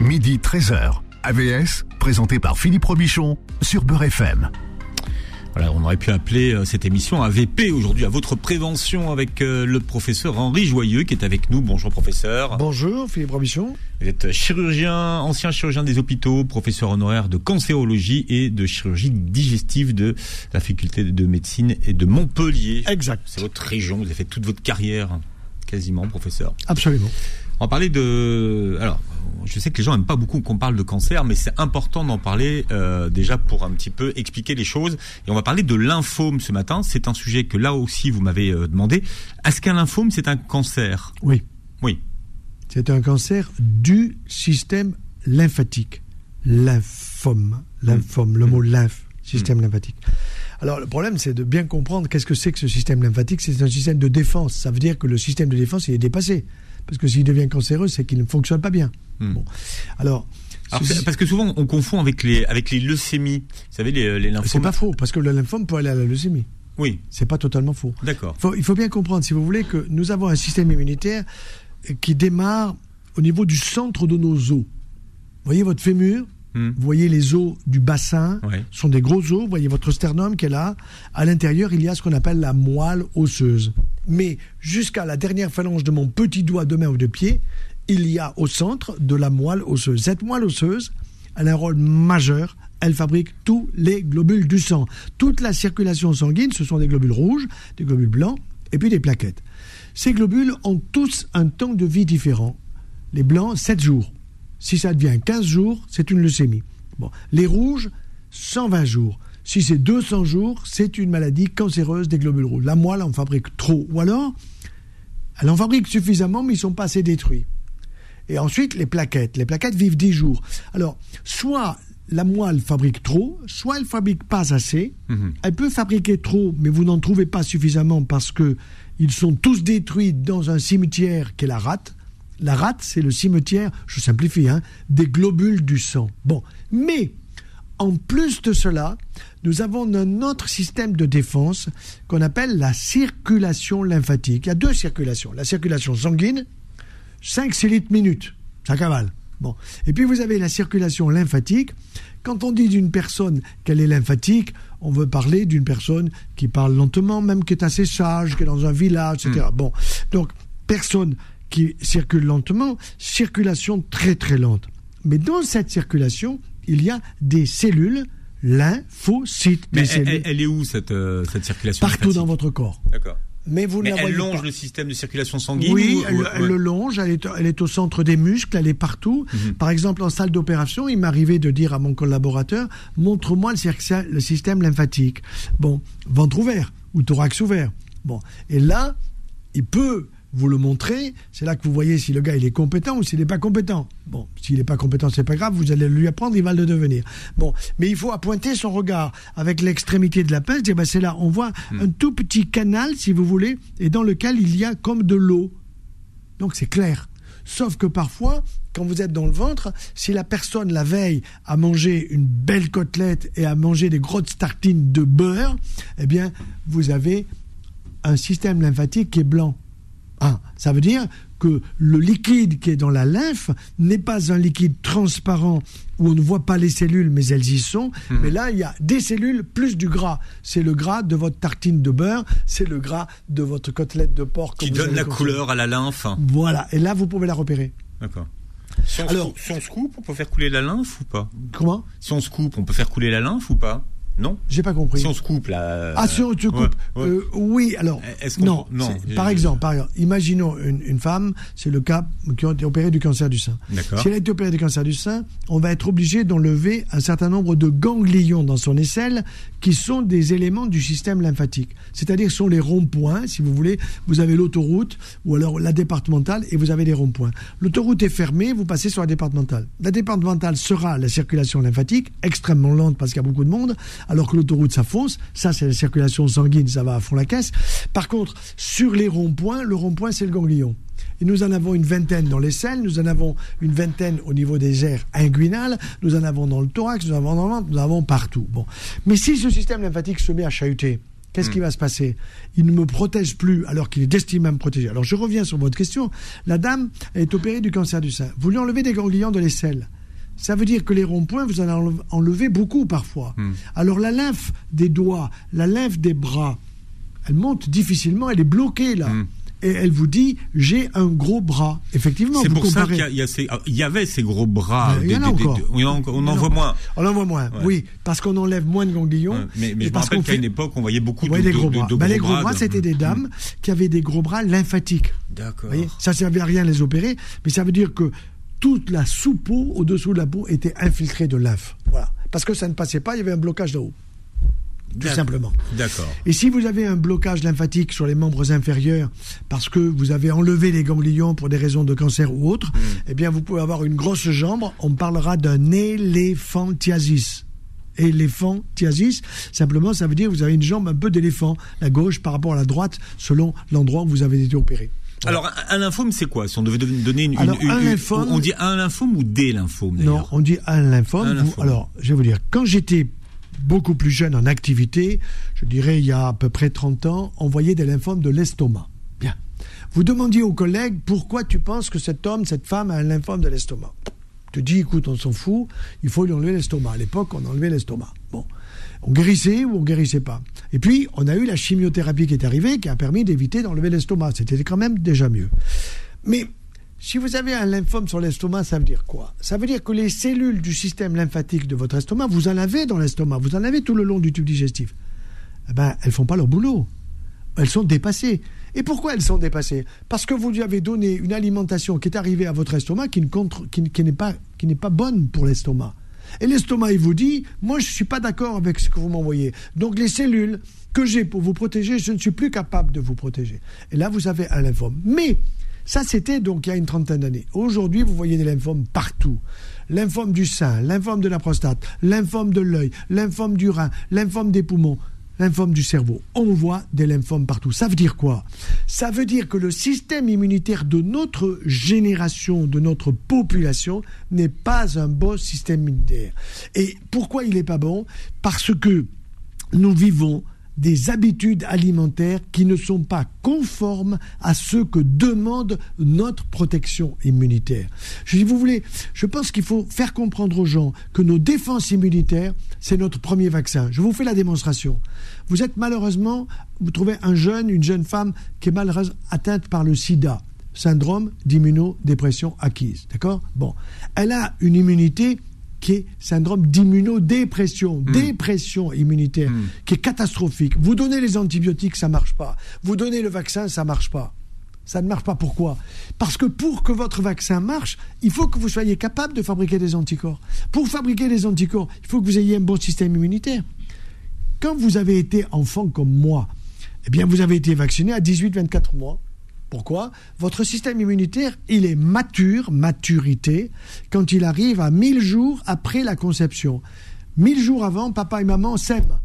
midi 13h. AVS, présenté par Philippe Robichon sur Beurre FM. Voilà, on aurait pu appeler euh, cette émission AVP aujourd'hui à votre prévention avec euh, le professeur Henri Joyeux qui est avec nous. Bonjour professeur. Bonjour Philippe Robichon. Vous êtes chirurgien, ancien chirurgien des hôpitaux, professeur honoraire de cancérologie et de chirurgie digestive de la faculté de médecine et de Montpellier. Exact. C'est votre région, vous avez fait toute votre carrière quasiment professeur. Absolument. On va parler de. Alors, je sais que les gens n'aiment pas beaucoup qu'on parle de cancer, mais c'est important d'en parler euh, déjà pour un petit peu expliquer les choses. Et on va parler de lymphome ce matin. C'est un sujet que là aussi vous m'avez euh, demandé. Est-ce qu'un lymphome c'est un cancer? Oui. Oui. C'est un cancer du système lymphatique. Lymphome. Lymphome. Le mot lymphe. Système lymphatique. Alors le problème, c'est de bien comprendre qu'est-ce que c'est que ce système lymphatique. C'est un système de défense. Ça veut dire que le système de défense il est dépassé. Parce que s'il devient cancéreux, c'est qu'il ne fonctionne pas bien. Bon. Alors, parce que souvent on confond avec les avec les leucémies. Vous savez les, les lymphomes. c'est pas faux, parce que le lymphome peut aller à la leucémie. Oui, C'est pas totalement faux. d'accord. Il faut bien comprendre, si vous voulez, que nous avons un système immunitaire qui démarre au niveau du centre de nos os. Vous voyez votre fémur Hmm. Vous voyez les os du bassin, ce sont des gros os. Vous voyez votre sternum qui est là. À l'intérieur, il y a ce qu'on appelle la moelle osseuse. Mais jusqu'à la dernière phalange de mon petit doigt de main ou de pied, il y a au centre de la moelle osseuse. Cette moelle osseuse, elle a un rôle majeur. Elle fabrique tous les globules du sang. Toute la circulation sanguine, ce sont des globules rouges, des globules blancs et puis des plaquettes. Ces globules ont tous un temps de vie différent. Les blancs, 7 jours. Si ça devient 15 jours, c'est une leucémie. Bon. Les rouges, 120 jours. Si c'est 200 jours, c'est une maladie cancéreuse des globules rouges. La moelle en fabrique trop. Ou alors, elle en fabrique suffisamment, mais ils sont pas assez détruits. Et ensuite, les plaquettes. Les plaquettes vivent 10 jours. Alors, soit la moelle fabrique trop, soit elle fabrique pas assez. Mhm. Elle peut fabriquer trop, mais vous n'en trouvez pas suffisamment parce que ils sont tous détruits dans un cimetière qui est la rate. La rate, c'est le cimetière, je simplifie, hein, des globules du sang. Bon, mais en plus de cela, nous avons un autre système de défense qu'on appelle la circulation lymphatique. Il y a deux circulations. La circulation sanguine, 5-6 litres minute, ça cavale. Bon. Et puis vous avez la circulation lymphatique. Quand on dit d'une personne qu'elle est lymphatique, on veut parler d'une personne qui parle lentement, même qui est assez sage, qui est dans un village, etc. Bon. Donc, personne qui circule lentement, circulation très très lente. Mais dans cette circulation, il y a des cellules lymphocytes. Mais elle, elle- elle est où cette euh, cette circulation partout dans votre corps. D'accord. Mais vous ne Mais la elle longe pas. le système de circulation sanguine Oui, ou- elle, ou- elle ouais. le longe, elle est, elle est au centre des muscles, elle est partout. Mhm. Par exemple, en salle d'opération, il m'arrivait de dire à mon collaborateur, montre-moi le, le système lymphatique. Bon, ventre ouvert ou thorax ouvert. Bon, et là, il peut vous le montrer. C'est là que vous voyez si le gars il est compétent ou s'il n'est pas compétent. Bon, s'il n'est pas compétent, c'est pas grave. Vous allez lui apprendre, il va le devenir. Bon, mais il faut appointer son regard avec l'extrémité de la pince. Dire, ben, c'est là, on voit un tout petit canal, si vous voulez, et dans lequel il y a comme de l'eau. Donc c'est clair. Sauf que parfois, quand vous êtes dans le ventre, si la personne la veille a mangé une belle côtelette et a mangé des grosses tartines de beurre, eh bien, vous avez un système lymphatique qui est blanc. Ah, ça veut dire que le liquide qui est dans la lymphe n'est pas un liquide transparent où on ne voit pas les cellules, mais elles y sont. Mais là, il y a des cellules plus du gras. C'est le gras de votre tartine de beurre, c'est le gras de votre côtelette de porc. qui donne la couleur à la lymphe. Voilà, et là, vous pouvez la repérer. D'accord. Si on, Alors- se, si on se coupe, on peut faire couler la lymphe ou pas? Comment? Si on se coupe, on peut faire couler la lymphe ou pas? Non J'ai pas compris. Si on se coupe là. Ah, si on te coupe. ouais, ouais. Euh, oui, alors. Est-ce qu'on- non, non, par exemple, par exemple, imaginons une, une femme, c'est le cas qui a été opérée du cancer du sein. D'accord. Si elle a été opérée du cancer du sein, on va être obligé d'enlever un certain nombre de ganglions dans son aisselle qui sont des éléments du système lymphatique. C'est-à-dire, ce sont les ronds-points, si vous voulez. Vous avez l'autoroute ou alors la départementale et vous avez les ronds-points. L'autoroute est fermée, vous passez sur la départementale. La départementale sera la circulation lymphatique, extrêmement lente parce qu'il y a beaucoup de monde, alors que l'autoroute, ça fonce. Ça, c'est la circulation sanguine, ça va à fond la caisse. Par contre, sur les ronds-points, le rond-point, c'est le ganglion. Et nous en avons une vingtaine dans les selles, nous en avons une vingtaine au niveau des aires inguinales, nous en avons dans le thorax, nous en avons dans le ventre, nous en avons partout. Bon. Mais si ce système lymphatique se met à chahuter, Qu'est-ce qui va se passer? Il ne me protège plus alors qu'il est destiné à me protéger. Alors je reviens sur votre question. La dame est opérée du cancer du sein. Vous lui enlevez des ganglions de l'aisselle. Ça veut dire que les ronds-points, vous en enlevez beaucoup parfois. Alors la lymphe des doigts, la lymphe des bras, elle monte difficilement, elle est bloquée là et elle vous dit j'ai un gros bras. Effectivement, c'est pour ça qu'il y, y, avait ces gros bras. Il y en a encore. on en voit moins. On en voit moins. Oui, parce qu'on enlève moins de ganglions. mais, mais je me rappelle qu'à une époque, on voyait beaucoup de, des gros bras. De, ben, les gros bras, c'était des dames qui avaient des gros bras lymphatiques. D'accord. Ça servait à rien les opérer, mais ça veut dire que toute la sous-peau au-dessous de la peau était infiltrée de lymphe. Voilà. Parce que ça ne passait pas, il y avait un blocage de haut tout simplement. D'accord. Et si vous avez un blocage lymphatique sur les membres inférieurs parce que vous avez enlevé les ganglions pour des raisons de cancer ou autres, hmm. eh bien vous pouvez avoir une grosse jambe. On parlera d'un éléphantiasis. Éléphantiasis, simplement, ça veut dire que vous avez une jambe un peu d'éléphant, la gauche par rapport à la droite, selon l'endroit où vous avez été opéré. Alors, un lymphome, c'est quoi? Si on devait donner une. Alors, un lymphome, on dit un lymphome ou des lymphomes Non, on dit un lymphome. Un lymphome. alors, je vais vous dire, quand j'étais beaucoup plus jeune en activité, je dirais il y a à peu près 30 ans, on voyait des lymphomes de l'estomac. Bien. Vous demandiez aux collègues pourquoi tu penses que cet homme, cette femme a un lymphome de l'estomac? Tu dis, écoute, on s'en fout, il faut lui enlever l'estomac. À l'époque, on enlevait l'estomac. Bon. On guérissait ou on guérissait pas. Et puis, on a eu la chimiothérapie qui est arrivée, qui a permis d'éviter d'enlever l'estomac. C'était quand même déjà mieux. Mais si vous avez un lymphome sur l'estomac, ça veut dire quoi? Ça veut dire que les cellules du système lymphatique de votre estomac, vous en avez dans l'estomac, vous en avez tout le long du tube digestif. Eh ben, elles font pas leur boulot. Elles sont dépassées. Et pourquoi elles sont dépassées? Parce que vous lui avez donné une alimentation qui est arrivée à votre estomac qui, n'est pas, pas bonne pour l'estomac. Et l'estomac, il vous dit, moi, je ne suis pas d'accord avec ce que vous m'envoyez. Donc, les cellules que j'ai pour vous protéger, je ne suis plus capable de vous protéger. Et là, vous avez un lymphome. Mais ça, c'était donc il y a une trentaine d'années. Aujourd'hui, vous voyez des lymphomes partout. Lymphome du sein, lymphome de la prostate, lymphome de l'œil, lymphome du rein, lymphome des poumons, lymphome du cerveau. On voit des lymphomes partout. Ça veut dire quoi? Ça veut dire que le système immunitaire de notre génération, de notre population, n'est pas un bon système immunitaire. Et pourquoi il n'est pas bon? Parce que nous vivons des habitudes alimentaires qui ne sont pas conformes à ce que demande notre protection immunitaire. Si vous voulez, je pense qu'il faut faire comprendre aux gens que nos défenses immunitaires, c'est notre premier vaccin. Je vous fais la démonstration. Vous êtes malheureusement, vous trouvez un jeune, une jeune femme qui est malheureusement atteinte par le sida, syndrome d'immunodépression acquise. D'accord? Bon. Elle a une immunité qui est syndrome d'immunodépression, hmm. dépression immunitaire, hmm. qui est catastrophique. Vous donnez les antibiotiques, ça marche pas. Vous donnez le vaccin, ça marche pas. Ça ne marche pas. Pourquoi? Parce que pour que votre vaccin marche, il faut que vous soyez capable de fabriquer des anticorps. Pour fabriquer des anticorps, il faut que vous ayez un bon système immunitaire. Quand vous avez été enfant comme moi, eh bien, vous avez été vacciné à 18-24 mois. Pourquoi Votre système immunitaire, il est mature, maturité, quand il arrive à 1000 jours après la conception. 1000 jours avant, papa et maman s'aiment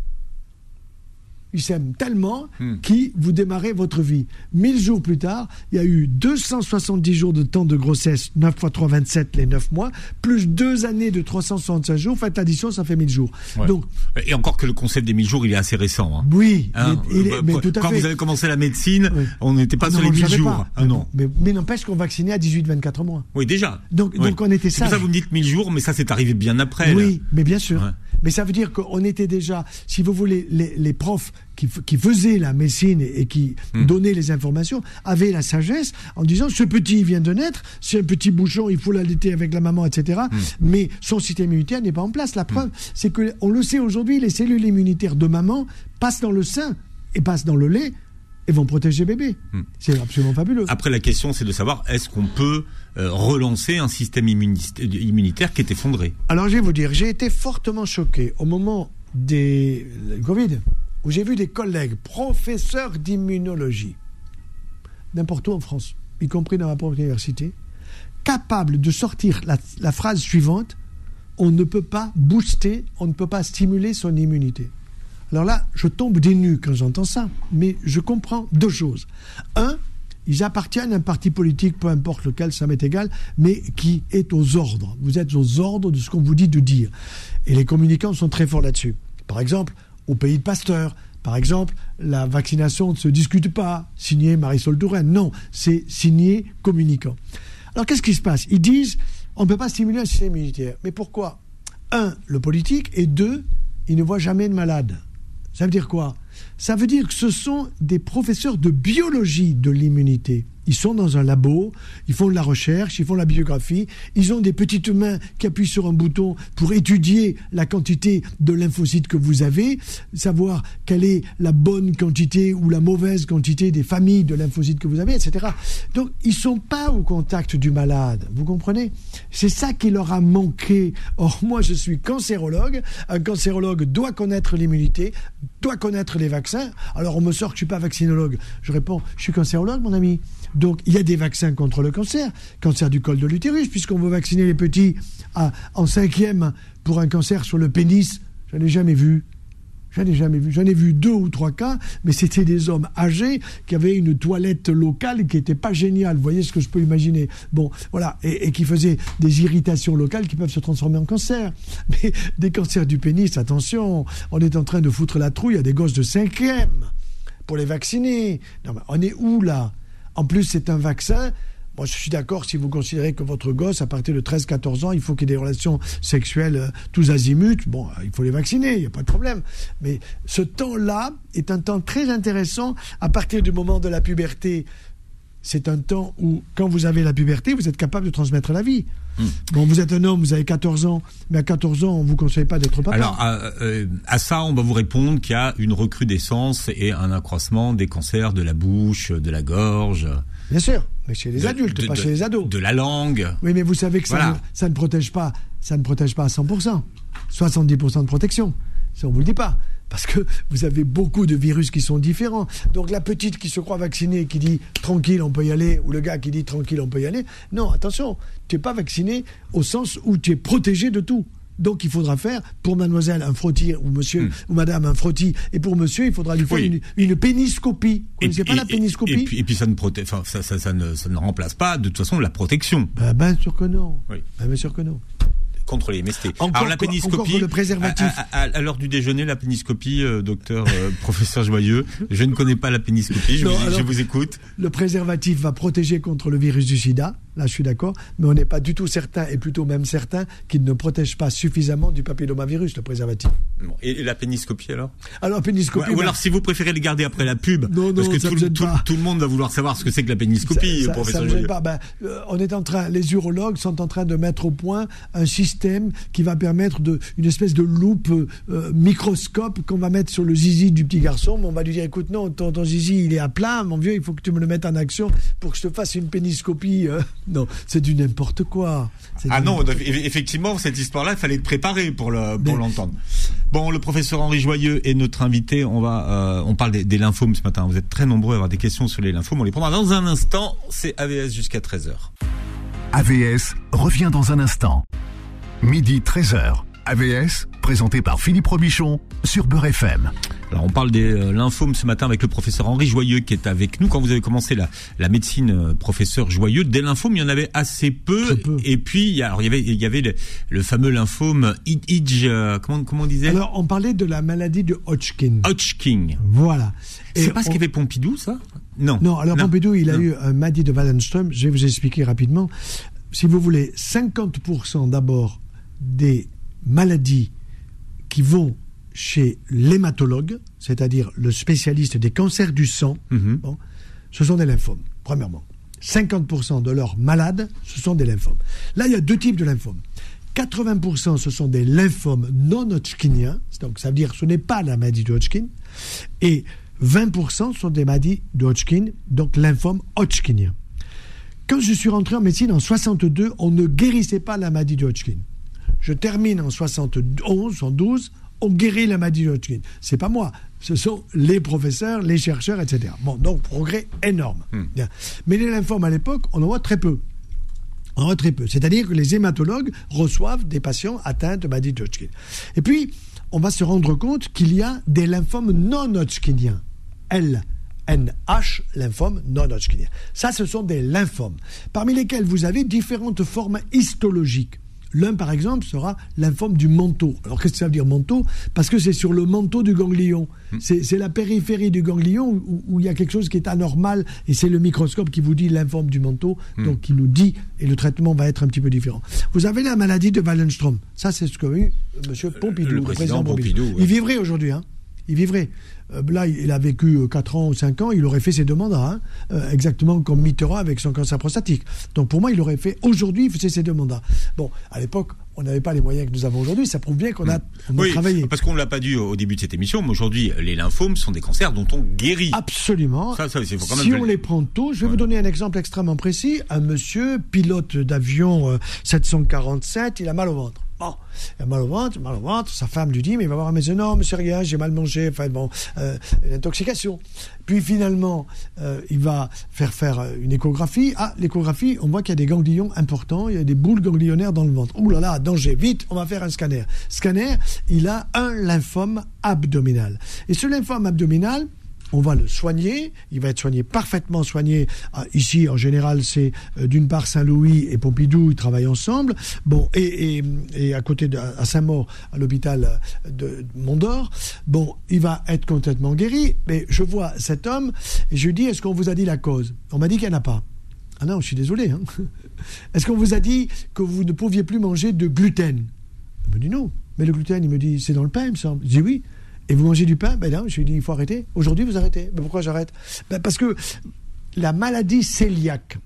il s'aime tellement hmm. qui vous démarrez votre vie. 1000 jours plus tard, il y a eu 270 jours de temps de grossesse, 9 x 3, 27, les 9 mois, plus 2 années de 365 jours. Faites l'addition, ça fait 1000 jours. Donc, Et encore que le concept des 1000 jours, il est assez récent. Hein. Oui, hein, il, mais tout à Quand vous avez commencé la médecine, on n'était pas sur les 1000 jours. Ah, non. Mais, mais n'empêche qu'on vaccinait à 18-24 mois. Oui, déjà. Donc, donc on était ça. ça vous me dites 1000 jours, mais ça c'est arrivé bien après. Oui, mais bien sûr. Mais ça veut dire qu'on était déjà, si vous voulez, les, les profs qui, qui, faisaient la médecine et, qui hmm. donnaient les informations avaient la sagesse en disant ce petit vient de naître, c'est un petit bouchon, il faut l'allaiter avec la maman, etc. Hmm. Mais son système immunitaire n'est pas en place. La hmm. preuve, c'est que on le sait aujourd'hui, les cellules immunitaires de maman passent dans le sein et passent dans le lait et vont protéger bébé. C'est absolument fabuleux. Après, la question, c'est de savoir est-ce qu'on peut euh, relancer un système immunitaire qui est effondré? Alors, je vais vous dire, j'ai été fortement choqué au moment des Covid où j'ai vu des collègues professeurs d'immunologie, n'importe où en France, y compris dans ma propre université, capables de sortir la, phrase suivante on ne peut pas booster, on ne peut pas stimuler son immunité. Alors là, je tombe des nues quand j'entends ça, mais je comprends deux choses. Un, ils appartiennent à un parti politique, peu importe lequel, ça m'est égal, mais qui est aux ordres. Vous êtes aux ordres de ce qu'on vous dit de dire. Et les communicants sont très forts là-dessus. Par exemple, au pays de Pasteur, Par exemple, la vaccination ne se discute pas, signé Marisol Touraine. Non, c'est signé communicant. Alors qu'est-ce qui se passe? Ils disent on ne peut pas stimuler un système immunitaire. Mais pourquoi? Un, le politique, et deux, ils ne voient jamais de malade. Ça veut dire quoi? Ça veut dire que ce sont des professeurs de biologie de l'immunité. Ils sont dans un labo, ils font de la recherche, ils font de la biographie, ils ont des petites mains qui appuient sur un bouton pour étudier la quantité de lymphocytes que vous avez, savoir quelle est la bonne quantité ou la mauvaise quantité des familles de lymphocytes que vous avez, etc. Donc, ils sont pas au contact du malade, vous comprenez? C'est ça qui leur a manqué. Or, moi, je suis cancérologue. Un cancérologue doit connaître l'immunité, doit connaître les vaccins. Alors, on me sort que je suis pas vaccinologue. Je réponds, je suis cancérologue, mon ami. Donc il y a des vaccins contre le cancer, cancer du col de l'utérus, puisqu'on veut vacciner les petits en cinquième pour un cancer sur le pénis. Je n'ai jamais vu. J'en ai jamais vu. J'en ai vu deux ou trois cas, mais c'était des hommes âgés qui avaient une toilette locale qui n'était pas géniale. Vous voyez ce que je peux imaginer? Bon, voilà, et, qui faisaient des irritations locales qui peuvent se transformer en cancer. Mais des cancers du pénis, attention, on est en train de foutre la trouille à des gosses de cinquième pour les vacciner. Non, on est où là? En plus, c'est un vaccin. Moi, je suis d'accord si vous considérez que votre gosse, à partir de 13-14 ans, il faut qu'il ait des relations sexuelles euh, tous azimuts. Bon, euh, il faut les vacciner, il n'y a pas de problème. Mais ce temps-là est un temps très intéressant à partir du moment de la puberté. C'est un temps où, quand vous avez la puberté, vous êtes capable de transmettre la vie. Hmm. Bon, vous êtes un homme, vous avez 14 ans, mais à 14 ans, on ne vous conseille pas d'être papa. Alors, à, euh, à, ça, on va vous répondre qu'il y a une recrudescence et un accroissement des cancers de la bouche, de la gorge. Bien sûr, mais chez les adultes, pas chez les ados. De la langue. Oui, mais vous savez que ça, ne, ça ne protège pas, ça ne protège pas à 100%. 70% de protection. Ça, on vous le dit pas parce que vous avez beaucoup de virus qui sont différents. Donc la petite qui se croit vaccinée, qui dit tranquille, on peut y aller, ou le gars qui dit tranquille, on peut y aller, non, attention, tu n'es pas vacciné au sens où tu es protégé de tout. Donc il faudra faire pour mademoiselle un frottis ou monsieur hmm. ou madame un frottis et pour monsieur il faudra lui faire une, péniscopie. Vous connaissez pas la péniscopie et puis, ça ne protège, ça, ça, ne, ça, ne, remplace pas de toute façon la protection. Ben, bien sûr que non. Oui. Ben, bien sûr que non contre les MST. Encore, Alors la péniscopie, le préservatif. À, l'heure du déjeuner, la péniscopie, euh, docteur euh, professeur Joyeux, je ne connais pas la péniscopie, je, vous, je vous écoute. Le préservatif va protéger contre le virus du sida, là je suis d'accord, mais on n'est pas du tout certain, et plutôt même certain, qu'il ne protège pas suffisamment du papillomavirus, le préservatif. et, la péniscopie alors? Alors péniscopie. Ou, alors si vous préférez le garder après la pub, non, non, parce que tout, tout, le monde va vouloir savoir ce que c'est que la péniscopie, ça, professeur ça, Pas. Ben, euh, on est en train, les urologues sont en train de mettre au point un système qui va permettre de, une espèce de loupe euh, microscope qu'on va mettre sur le zizi du petit garçon. Mais on va lui dire écoute, non, ton, zizi il est à plat, mon vieux, il faut que tu me le mettes en action pour que je te fasse une péniscopie. Euh. Non, c'est du n'importe quoi. Ah non, effectivement, cette histoire-là, il fallait être préparé pour l'entendre. bon, le professeur Henri Joyeux est notre invité. On va, euh, on parle des, des, lymphomes ce matin. Vous êtes très nombreux à avoir des questions sur les lymphomes. On les prendra dans un instant. C'est AVS jusqu'à 13h. AVS revient dans un instant. Midi 13h. AVS, présenté par Philippe Robichon sur Beurre FM. Alors on parle des euh, lymphomes ce matin avec le professeur Henri Joyeux qui est avec nous. Quand vous avez commencé la, la médecine, euh, professeur Joyeux, des lymphomes, il y en avait assez peu. Et puis, il y, alors, il y avait, il y avait le, fameux lymphome Hodge, euh, comment, comment on disait? Alors on parlait de la maladie de Hodgkin. Hodgkin. Voilà. C'est pas ce qu'avait Pompidou, ça? Non. Non, alors Pompidou, il a eu un maladie de Wallenström. Je vais vous expliquer rapidement. Si vous voulez, 50% d'abord des maladies qui vont chez l'hématologue, c'est-à-dire le spécialiste des cancers du sang, mhm. ce sont des lymphomes, premièrement. 50% de leurs malades, ce sont des lymphomes. Là, il y a deux types de lymphomes. 80% ce sont des lymphomes non hodgkiniens, donc ça veut dire que ce n'est pas la maladie de Hodgkin, et 20% sont des maladies de Hodgkin, donc lymphome hodgkinien. Quand je suis rentré en médecine en 62, on ne guérissait pas la maladie de Hodgkin je termine en 71, 112, on guérit la maladie de Hodgkin. C'est pas moi, ce sont les professeurs, les chercheurs, etc. Bon, donc progrès énorme. Hmm. Mais les lymphomes à l'époque, on en voit très peu. On en voit très peu. C'est-à-dire que les hématologues reçoivent des patients atteints de maladie de Hodgkin. Et puis, on va se rendre compte qu'il y a des lymphomes non hodgkiniens. LNH, lymphome non hodgkinien. Ça, ce sont des lymphomes, parmi lesquels vous avez différentes formes histologiques L'un, par exemple, sera lymphome du manteau. Alors, qu'est-ce que ça veut dire manteau? Parce que c'est sur le manteau du ganglion. Hmm. C'est la périphérie du ganglion où, il y a quelque chose qui est anormal et c'est le microscope qui vous dit lymphome du manteau, hmm. donc qui nous dit, et le traitement va être un petit peu différent. Vous avez la maladie de Wallenstrom. Ça, c'est ce que eu M. Pompidou, le, président, Pompidou. Il vivrait aujourd'hui, hein? Il vivrait. Euh, là, il a vécu 4 euh, ans ou 5 ans, il aurait fait ses deux mandats, hein. euh, exactement comme Mitterrand avec son cancer prostatique. Donc pour moi, il aurait fait, aujourd'hui, il faisait ses deux mandats. Bon, à l'époque, on n'avait pas les moyens que nous avons aujourd'hui, ça prouve bien qu'on a, on oui, Parce qu'on ne l'a pas dit au début de cette émission, mais aujourd'hui, les lymphomes sont des cancers dont on guérit. Absolument. Ça, ça, quand même si on les prend tôt, je vais vous donner un exemple extrêmement précis. Un monsieur, pilote d'avion 747, il a mal au ventre. Il a mal au ventre, mal au ventre. Sa femme lui dit, mais il va voir la maison. Non, c'est rien, j'ai mal mangé. Enfin bon, euh, une intoxication. Puis finalement, euh, il va faire faire euh, une échographie. Ah, l'échographie, on voit qu'il y a des ganglions importants, il y a des boules ganglionnaires dans le ventre. Ouh là là, danger, vite, on va faire un scanner. Scanner, il a un lymphome abdominal. Et ce lymphome abdominal, on va le soigner, il va être soigné, parfaitement soigné. Ah, ici, en général, c'est euh, d'une part Saint-Louis et Pompidou, ils travaillent ensemble. Bon, et, à côté de à Saint-Maur, à l'hôpital de Mont-d'Or. Bon, il va être complètement guéri, mais je vois cet homme et je lui dis, est-ce qu'on vous a dit la cause? On m'a dit qu'il n'y en a pas. Ah non, je suis désolé. Hein. Est-ce qu'on vous a dit que vous ne pouviez plus manger de gluten? Il me dit non. Mais le gluten, il me dit, c'est dans le pain, il me semble. Je dis oui. Et vous mangez du pain Ben non, je lui ai dit, il faut arrêter. Aujourd'hui, vous arrêtez. Mais pourquoi j'arrête ben Parce que la maladie cœliaque,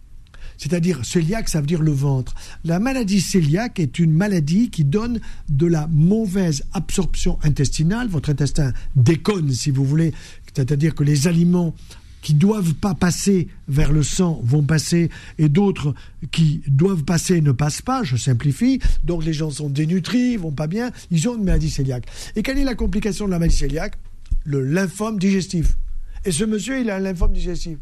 c'est-à-dire cœliaque, ça veut dire le ventre. La maladie cœliaque est une maladie qui donne de la mauvaise absorption intestinale. Votre intestin déconne, si vous voulez. C'est-à-dire que les aliments qui doivent pas passer vers le sang vont passer et d'autres qui doivent passer ne passent pas, je simplifie. Donc les gens sont dénutris, vont pas bien, ils ont une maladie cœliaque. Et quelle est la complication de la maladie cœliaque? Le lymphome digestif. Et ce monsieur, il a un lymphome digestif.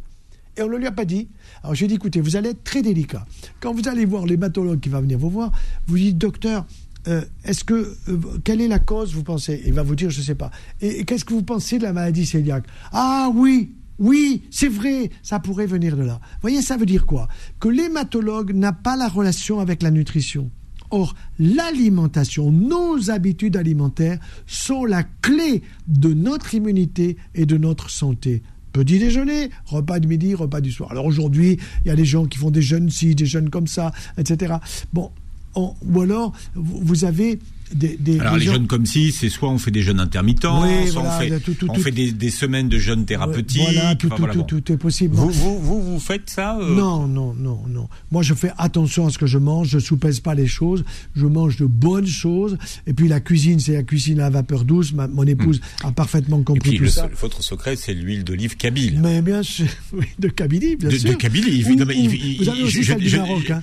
Et on ne lui a pas dit. Alors j'ai dit, écoutez, vous allez être très délicat. Quand vous allez voir l'hématologue qui va venir vous voir, vous dites, docteur, euh, est-ce que euh, quelle est la cause vous pensez? Il va vous dire je ne sais pas. Et, et qu'est-ce que vous pensez de la maladie cœliaque? Ah oui, oui, c'est vrai, ça pourrait venir de là. Voyez, ça veut dire quoi? Que l'hématologue n'a pas la relation avec la nutrition. Or, l'alimentation, nos habitudes alimentaires sont la clé de notre immunité et de notre santé. Petit déjeuner, repas de midi, repas du soir. Alors aujourd'hui, il y a des gens qui font des jeûnes ci, des jeûnes comme ça, etc. Bon, ou alors vous avez alors les jeûnes comme si, c'est soit on fait des jeûnes intermittents, soit on fait, des, semaines de jeûnes thérapeutiques. Voilà, tout, est possible. Vous, vous, vous, faites ça euh? Non, non, non, non. Moi, je fais attention à ce que je mange. Je soupèse pas les choses. Je mange de bonnes choses. Et puis la cuisine, c'est la cuisine à vapeur douce. mon épouse hmm. a parfaitement compris et puis, tout Votre secret, c'est l'huile d'olive Kabyle. Mais bien sûr, de Kabylie, bien de, sûr. De Kabylie. vous avez aussi celle du Maroc, hein.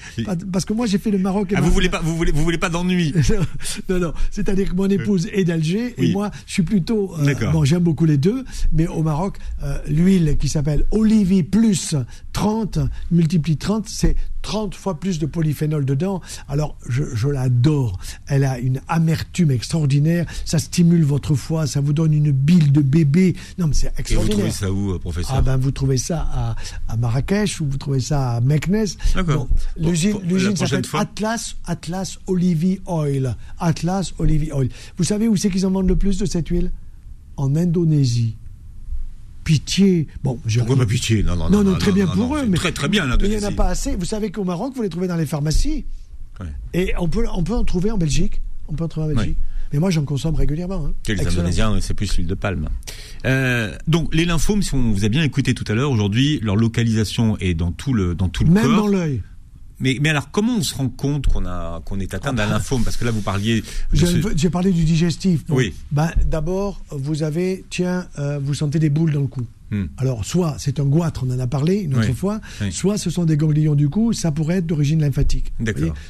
Parce que moi, j'ai fait le Maroc. Et ah, vous voulez pas, vous voulez, vous voulez pas d'ennui? Non, non. C'est-à-dire mon épouse est d'Alger et moi, je suis plutôt. Euh, bon, j'aime beaucoup les deux, mais au Maroc, euh, l'huile qui s'appelle Olivier Plus 30 multiplie 30, c'est 30 fois plus de polyphénol dedans. Alors, je, l'adore. Elle a une amertume extraordinaire. Ça stimule votre foie, ça vous donne une bile de bébé. Non, mais c'est extraordinaire. Et vous trouvez ça où, euh, professeur Ah ben, vous trouvez ça à, à, Marrakech ou vous trouvez ça à Meknes. D'accord. L'usine s'appelle Atlas, Atlas Olive Oil. Atlas Olive Oil. Vous savez où c'est qu'ils en vendent le plus de cette huile? En Indonésie pitié. Bon, Pourquoi pas pitié? Non, non, non. Non, très bien pour eux. Mais, très, très bien, Mais il n'y en a pas assez. Vous savez qu'au Maroc, vous les trouvez dans les pharmacies. Et on peut, on peut en trouver en Belgique. On peut en trouver en Belgique. Mais moi, j'en consomme régulièrement. Hein. Les Indonésiens, c'est plus l'huile de palme. Euh, donc, les lymphomes, si on vous a bien écouté tout à l'heure, aujourd'hui, leur localisation est dans tout le, dans tout le corps. Même dans l'œil. Mais, mais alors, comment on se rend compte qu'on a qu'on est atteint d'un ah lymphome Parce que là, vous parliez. J'ai parlé du digestif. Oui. Ben, D'abord, vous avez, tiens, euh, vous sentez des boules dans le cou. Hmm. Alors, soit c'est un goitre, on en a parlé une autre fois, soit ce sont des ganglions du cou, ça pourrait être d'origine lymphatique.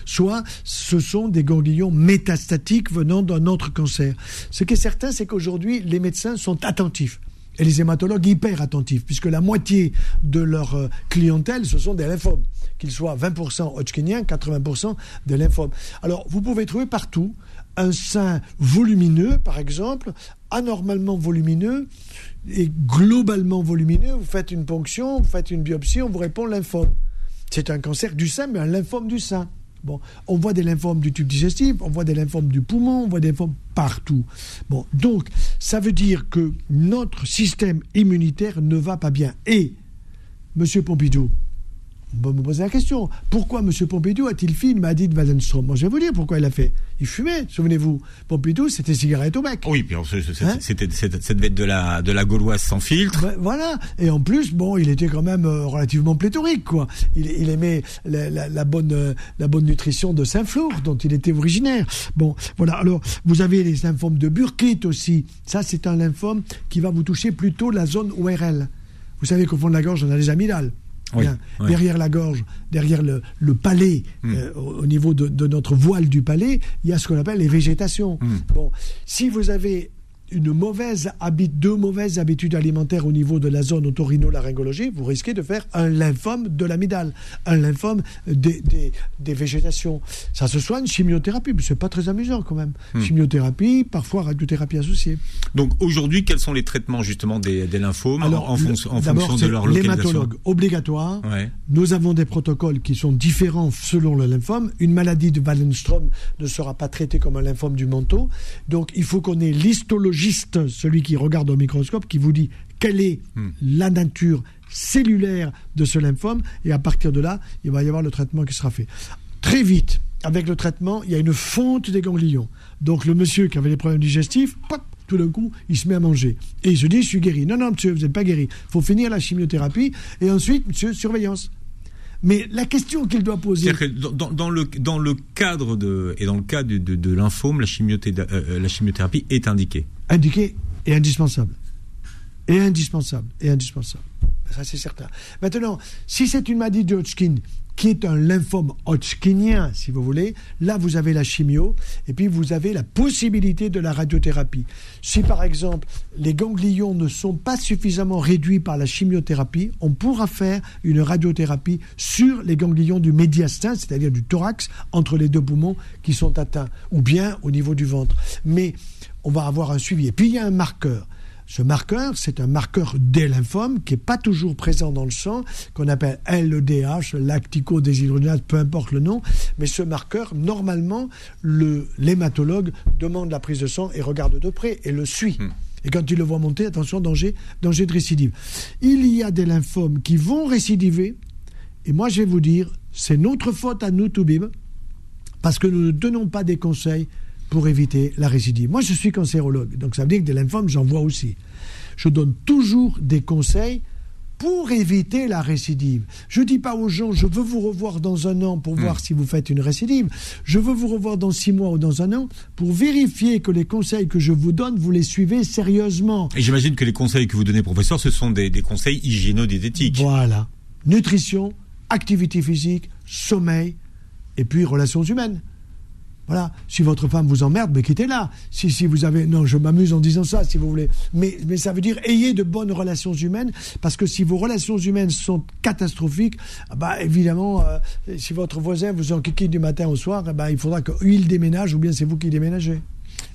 Soit ce sont des ganglions métastatiques venant d'un autre cancer. Ce qui est certain, c'est qu'aujourd'hui, les médecins sont attentifs et les hématologues hyper attentifs, puisque la moitié de leur euh, clientèle, ce sont des lymphomes, qu'ils soient 20% hodgkiniens, 80% des lymphomes. Alors, vous pouvez trouver partout un sein volumineux, par exemple, anormalement volumineux et globalement volumineux. Vous faites une ponction, vous faites une biopsie, on vous répond lymphome. C'est un cancer du sein, mais un lymphome du sein. On voit des lymphomes du tube digestif, on voit des lymphomes du poumon, on voit des lymphomes partout. Bon, donc ça veut dire que notre système immunitaire ne va pas bien. Et Monsieur Pompidou, on me poser la question. Pourquoi M. Pompidou a-t-il fait une maladie de Wallenstrom Moi, je vais vous dire pourquoi il a fait. Il fumait, souvenez-vous. Pompidou, c'était cigarette au bec. Oui, puis hein c'était cette devait être de la, de la gauloise sans filtre. Ben, voilà. Et en plus, bon, il était quand même euh, relativement pléthorique, quoi. Il, aimait la, bonne, euh, la bonne nutrition de Saint-Flour, dont il était originaire. Bon, voilà. Alors, vous avez les lymphomes de Burkitt aussi. Ça, c'est un lymphome qui va vous toucher plutôt la zone ORL. Vous savez qu'au fond de la gorge, on a les amygdales. Derrière la gorge, derrière le, palais, hmm. euh, au, niveau de, notre voile du palais, il y a ce qu'on appelle les végétations. Hmm. Bon, si vous avez une mauvaise deux mauvaises habitudes alimentaires au niveau de la zone otorino-laryngologie, vous risquez de faire un lymphome de l'amidale, un lymphome des, des, végétations. Ça se soigne chimiothérapie, mais c'est pas très amusant quand même. Hmm. Chimiothérapie, parfois radiothérapie associée. Donc aujourd'hui, quels sont les traitements justement des, lymphomes en, fonction de leur localisation L'hématologue obligatoire. Nous avons des protocoles qui sont différents selon le lymphome. Une maladie de Wallenstrom ne sera pas traitée comme un lymphome du manteau. Donc il faut qu'on ait l'histologie celui qui regarde au microscope, qui vous dit quelle est hmm. la nature cellulaire de ce lymphome, et à partir de là, il va y avoir le traitement qui sera fait. Très vite, avec le traitement, il y a une fonte des ganglions. Donc le monsieur qui avait des problèmes digestifs, tout d'un coup, il se met à manger. Et il se dit, je suis guéri. Non, non, monsieur, vous n'êtes pas guéri. Il faut finir la chimiothérapie. Et ensuite, monsieur, surveillance. Mais la question qu'il doit poser. Que dans, le, dans le cadre de, et dans le cas de, de, lymphome, la, chimiothérapie, euh, la chimiothérapie est indiquée. Indiquée et indispensable. Et indispensable. Et indispensable. Ça, c'est certain. Maintenant, si c'est une maladie de Hodgkin qui est un lymphome hodgkinien, si vous voulez. Là, vous avez la chimio, et puis vous avez la possibilité de la radiothérapie. Si par exemple les ganglions ne sont pas suffisamment réduits par la chimiothérapie, on pourra faire une radiothérapie sur les ganglions du médiastin, c'est-à-dire du thorax, entre les deux poumons qui sont atteints, ou bien au niveau du ventre. Mais on va avoir un suivi. Et puis il y a un marqueur. Ce marqueur, c'est un marqueur des lymphomes qui n'est pas toujours présent dans le sang, qu'on appelle LEDH, lactico-déshydrogenase, peu importe le nom. Mais ce marqueur, normalement, l'hématologue demande la prise de sang et regarde de près et le suit. Hmm. Et quand il le voit monter, attention, danger, danger de récidive. Il y a des lymphomes qui vont récidiver. Et moi, je vais vous dire, c'est notre faute à nous, Toubib, parce que nous ne donnons pas des conseils pour éviter la récidive. Moi, je suis cancérologue, donc ça veut dire que des lymphomes, j'en vois aussi. Je donne toujours des conseils pour éviter la récidive. Je ne dis pas aux gens, je veux vous revoir dans un an pour voir hmm. si vous faites une récidive. Je veux vous revoir dans six mois ou dans un an pour vérifier que les conseils que je vous donne, vous les suivez sérieusement. Et j'imagine que les conseils que vous donnez, professeur, ce sont des, des conseils hygiéno-diététiques. Voilà. Nutrition, activité physique, sommeil, et puis relations humaines. Voilà. Si votre femme vous emmerde, mais quittez-la. Si, si vous avez. Non, je m'amuse en disant ça, si vous voulez. Mais, mais ça veut dire ayez de bonnes relations humaines, parce que si vos relations humaines sont catastrophiques, ah bah, évidemment, euh, si votre voisin vous enquiquine du matin au soir, bah, il faudra qu'il déménage ou bien c'est vous qui déménagez.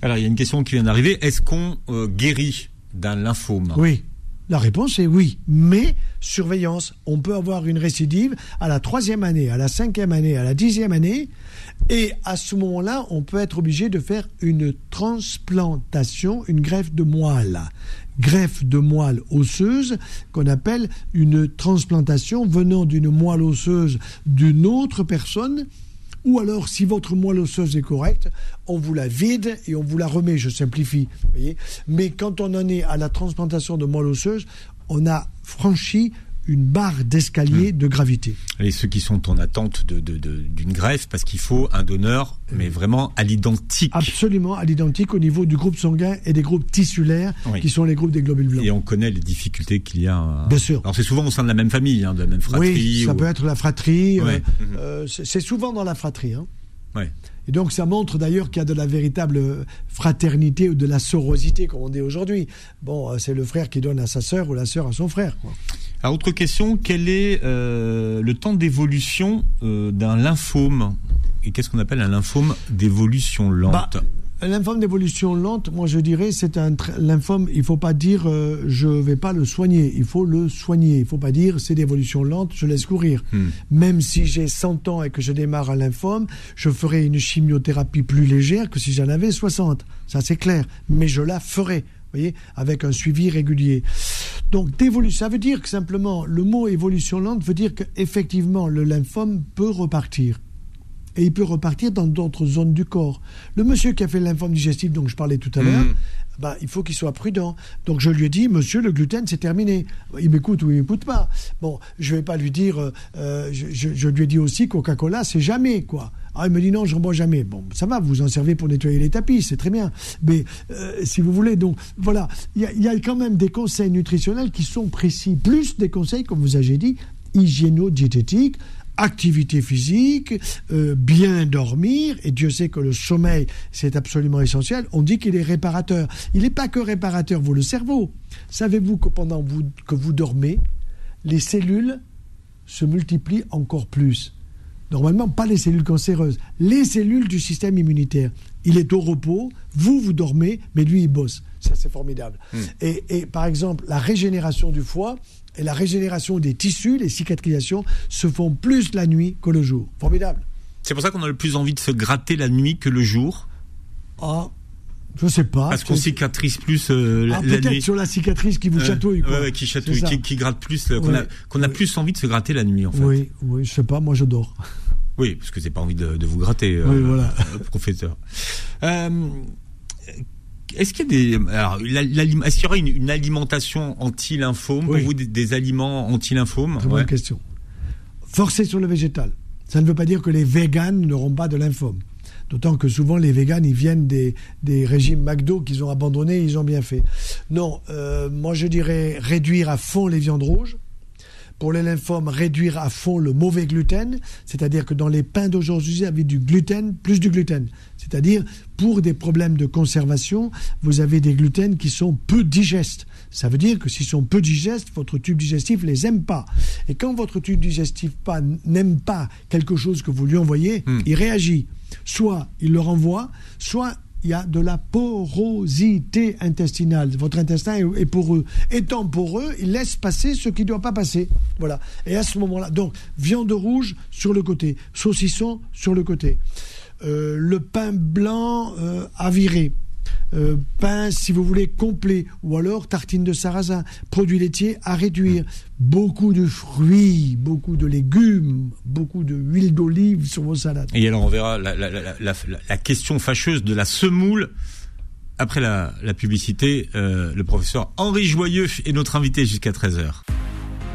Alors, il y a une question qui vient d'arriver. Est-ce qu'on euh, guérit d'un lymphome? Oui. La réponse est oui, mais surveillance. On peut avoir une récidive à la troisième année, à la cinquième année, à la dixième année, et à ce moment-là, on peut être obligé de faire une transplantation, une greffe de moelle. Greffe de moelle osseuse qu'on appelle une transplantation venant d'une moelle osseuse d'une autre personne. Ou alors, si votre moelle osseuse est correcte, on vous la vide et on vous la remet. Je simplifie. Mais quand on en est à la transplantation de moelle osseuse, on a franchi une barre d'escalier hmm. de gravité. Et ceux qui sont en attente d'une de, greffe, parce qu'il faut un donneur, mais euh, vraiment à l'identique. Absolument, à l'identique au niveau du groupe sanguin et des groupes tissulaires, qui sont les groupes des globules blancs. Et on connaît les difficultés qu'il y a. Bien sûr. Alors c'est souvent au sein de la même famille, hein, de la même fratrie. Oui, ça peut être la fratrie. Euh, euh, c'est souvent dans la fratrie. Hein. Et donc ça montre d'ailleurs qu'il y a de la véritable fraternité ou de la sorosité, comme on dit aujourd'hui. Bon, c'est le frère qui donne à sa sœur ou la sœur à son frère. Alors, autre question, quel est euh, le temps d'évolution euh, d'un lymphome Et qu'est-ce qu'on appelle un lymphome d'évolution lente? Bah, lymphome d'évolution lente, moi je dirais, c'est un lymphome, il faut pas dire euh, je vais pas le soigner, il faut le soigner. Il faut pas dire c'est d'évolution lente, je laisse courir. Hmm. Même si j'ai 100 ans et que je démarre un lymphome, je ferai une chimiothérapie plus légère que si j'en avais 60. Ça c'est clair, mais je la ferai. Voyez, avec un suivi régulier. Donc, ça veut dire que simplement, le mot évolution lente veut dire qu'effectivement, le lymphome peut repartir et il peut repartir dans d'autres zones du corps. Le monsieur qui a fait lymphome digestif dont je parlais tout à l'heure, mm. bah, il faut qu'il soit prudent. Donc je lui ai dit, monsieur, le gluten, c'est terminé. Il m'écoute ou il m'écoute pas. Bon, je vais pas lui dire, euh, euh, je, lui ai dit aussi, Coca-Cola, c'est jamais, quoi. Ah, il me dit non, je ne bois jamais. Bon, ça va, vous en servez pour nettoyer les tapis, c'est très bien. Mais euh, si vous voulez, donc voilà, il y, a quand même des conseils nutritionnels qui sont précis, plus des conseils, comme vous avez dit, hygiéno-diététiques, activité physique, euh, bien dormir, et Dieu sait que le sommeil, c'est absolument essentiel, on dit qu'il est réparateur. Il n'est pas que réparateur, vous, le cerveau. Savez-vous que pendant que vous dormez, les cellules se multiplient encore plus? Normalement, pas les cellules cancéreuses, les cellules du système immunitaire. Il est au repos, vous, vous dormez, mais lui, il bosse. Ça, c'est formidable. Hmm. Et, et, par exemple, la régénération du foie, et la régénération des tissus, les cicatrisations, se font plus la nuit que le jour. Formidable. C'est pour ça qu'on a le plus envie de se gratter la nuit que le jour? Ah, je sais pas. Parce qu'on cicatrise plus euh, la, ah, peut-être sur la cicatrice qui vous chatouille. Quoi. qui chatouille, qui, gratte plus, qu'on a, qu'on a plus envie de se gratter la nuit en fait. Oui, oui, je sais pas, moi je dors. Oui, parce que c'est pas envie de, vous gratter, euh, oui, voilà. professeur. Euh, est-ce qu'il y a des, alors, est-ce qu'il y aura une, alimentation anti-lymphome pour vous des, aliments anti-lymphome? Très bonne question. Forcer sur le végétal. Ça ne veut pas dire que les véganes n'auront pas de lymphome. D'autant que souvent les véganes, ils viennent des, régimes McDo qu'ils ont abandonnés, ils ont bien fait. Non, euh, moi je dirais réduire à fond les viandes rouges pour les lymphomes, réduire à fond le mauvais gluten, c'est-à-dire que dans les pains d'aujourd'hui, avec du gluten, plus du gluten. C'est-à-dire, pour des problèmes de conservation, vous avez des gluten qui sont peu digestes. Ça veut dire que s'ils sont peu digestes, votre tube digestif les aime pas. Et quand votre tube digestif n'aime pas quelque chose que vous lui envoyez, hmm. il réagit. Soit il le renvoie, soit il y a de la porosité intestinale. Votre intestin est, poreux. Étant poreux, il laisse passer ce qui ne doit pas passer. Voilà. Et à ce moment-là, donc, viande rouge sur le côté, saucisson sur le côté. Euh, le pain blanc euh, à virer. Euh, pain, si vous voulez, complet, ou alors tartine de sarrasin, produits laitiers à réduire, beaucoup de fruits, beaucoup de légumes, beaucoup de huile d'olive sur vos salades. Et alors on verra la, question fâcheuse de la semoule. Après la, publicité, euh, le professeur Henri Joyeux est notre invité jusqu'à 13h.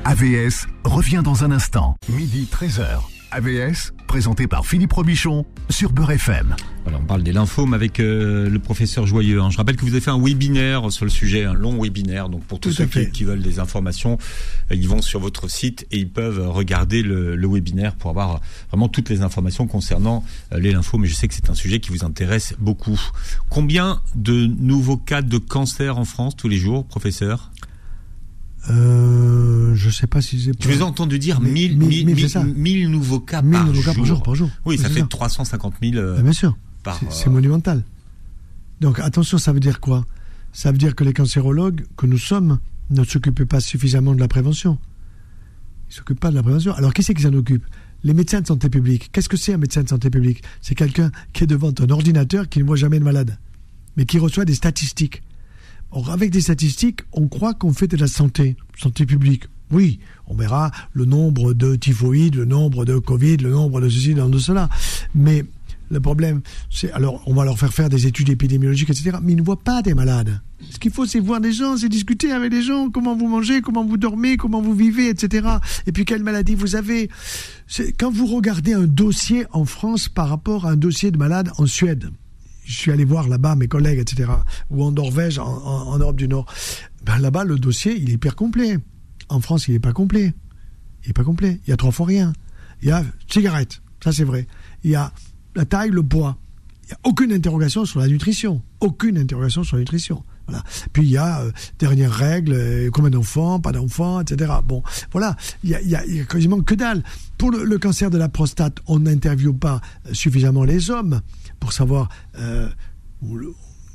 AVS revient dans un instant, midi 13h. AVS, présenté par Philippe Robichon sur Beurre FM. Voilà, on parle des lymphomes avec euh, le professeur Joyeux. Hein. Je rappelle que vous avez fait un webinaire sur le sujet, un long webinaire. Donc pour tous ceux qui, veulent des informations, euh, ils vont sur votre site et ils peuvent regarder le, le webinaire pour avoir vraiment toutes les informations concernant euh, les lymphomes. Mais je sais que c'est un sujet qui vous intéresse beaucoup. Combien de nouveaux cas de cancer en France tous les jours, professeur? Euh, je sais pas si c'est. Je vous ai entendu dire 1000 nouveaux cas, par, nouveaux jour. cas par jour. Par jour. Oui, ça fait 350 000. Euh, bien sûr. C'est euh, monumental. Donc attention, ça veut dire quoi? Ça veut dire que les cancérologues que nous sommes ne s'occupent pas suffisamment de la prévention. Ils s'occupent pas de la prévention. Alors qui c'est qui s'en occupe? Les médecins de santé publique. Qu'est-ce que c'est un médecin de santé publique? C'est quelqu'un qui est devant un ordinateur qui ne voit jamais de malade, mais qui reçoit des statistiques. Avec des statistiques, on croit qu'on fait de la santé, santé publique. Oui, on verra le nombre de typhoïdes, le nombre de Covid, le nombre de ceci, de cela. Mais le problème, c'est alors on va leur faire faire des études épidémiologiques, etc. Mais ils ne voient pas des malades. Ce qu'il faut, c'est voir des gens, c'est discuter avec des gens, comment vous mangez, comment vous dormez, comment vous vivez, etc. Et puis quelle maladie vous avez. Quand vous regardez un dossier en France par rapport à un dossier de malade en Suède, je suis allé voir là-bas mes collègues, etc., ou en Norvège, en, Europe du Nord. Ben là-bas, le dossier, il est hyper complet. En France, il n'est pas complet. Il n'est pas complet. Il y a trois fois rien. Il y a cigarette, ça c'est vrai. Il y a la taille, le poids. Il n'y a aucune interrogation sur la nutrition. Aucune interrogation sur la nutrition. Voilà. Puis il y a euh, dernière règle, euh, combien d'enfants, pas d'enfants, etc. Bon, voilà, il y a, quasiment que dalle. Pour le, le cancer de la prostate, on n'interviewe pas suffisamment les hommes pour savoir euh,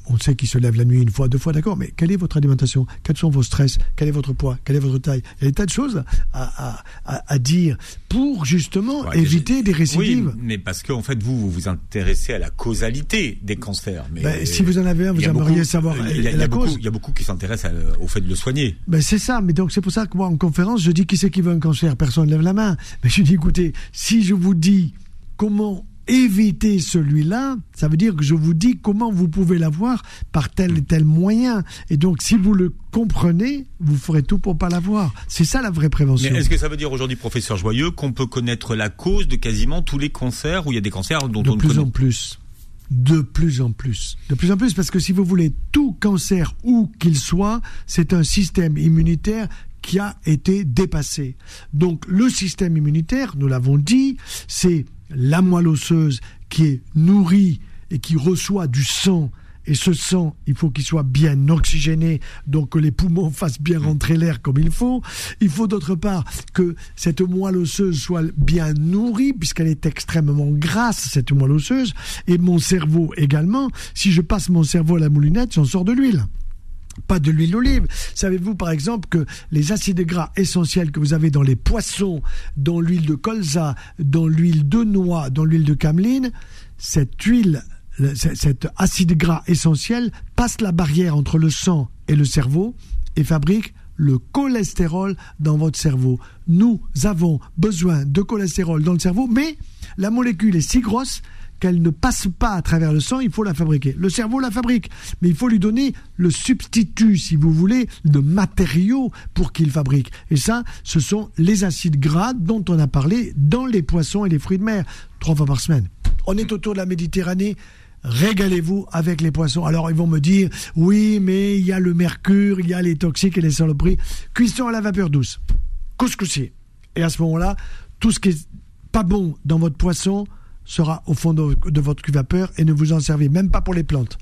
on sait qu'il se lève la nuit une fois, deux fois, d'accord, mais quelle est votre alimentation? Quels sont vos stress? Quel est votre poids? Quelle est votre taille? Il y a des tas de choses à, dire pour justement éviter des récidives. Oui, mais parce qu'en en fait, vous, vous vous intéressez à la causalité des cancers. Mais ben, si vous en avez un, vous aimeriez savoir il y a, la cause. Il y a beaucoup qui s'intéressent au fait de le soigner. Ben, c'est ça, mais donc c'est pour ça que moi, en conférence, je dis qui c'est qui veut un cancer? Personne ne lève la main. Mais je dis, écoutez, si je vous dis comment éviter celui-là, ça veut dire que je vous dis comment vous pouvez l'avoir par tel et tel moyen. Et donc, si vous le comprenez, vous ferez tout pour pas l'avoir. C'est ça la vraie prévention. Mais est-ce que ça veut dire aujourd'hui, professeur Joyeux, qu'on peut connaître la cause de quasiment tous les cancers où il y a des cancers dont de on plus ne en plus. De plus en plus. De plus en plus, parce que si vous voulez, tout cancer, où qu'il soit, c'est un système immunitaire qui a été dépassé. Donc le système immunitaire, nous l'avons dit, c'est la moelle osseuse qui est nourrie et qui reçoit du sang et ce sang, il faut qu'il soit bien oxygéné, donc que les poumons fassent bien rentrer l'air comme il faut. Il faut d'autre part que cette moelle osseuse soit bien nourrie, puisqu'elle est extrêmement grasse, cette moelle osseuse, et mon cerveau également. Si je passe mon cerveau à la moulinette, j'en sors de l'huile pas de l'huile d'olive. Savez-vous par exemple que les acides gras essentiels que vous avez dans les poissons, dans l'huile de colza, dans l'huile de noix, dans l'huile de cameline, cette huile, cet acide gras essentiel passe la barrière entre le sang et le cerveau et fabrique le cholestérol dans votre cerveau. Nous avons besoin de cholestérol dans le cerveau, mais la molécule est si grosse qu'elle ne passe pas à travers le sang, il faut la fabriquer. Le cerveau la fabrique, mais il faut lui donner le substitut, si vous voulez, de matériaux pour qu'il fabrique. Et ça, ce sont les acides gras dont on a parlé dans les poissons et les fruits de mer, trois fois par semaine. On est autour de la Méditerranée, régalez-vous avec les poissons. Alors ils vont me dire, oui, mais il y a le mercure, il y a les toxiques et les saloperies. Cuisson à la vapeur douce, couscoussier. Et à ce moment-là, tout ce qui est pas bon dans votre poisson, sera au fond de, votre cuve vapeur et ne vous en servez même pas pour les plantes.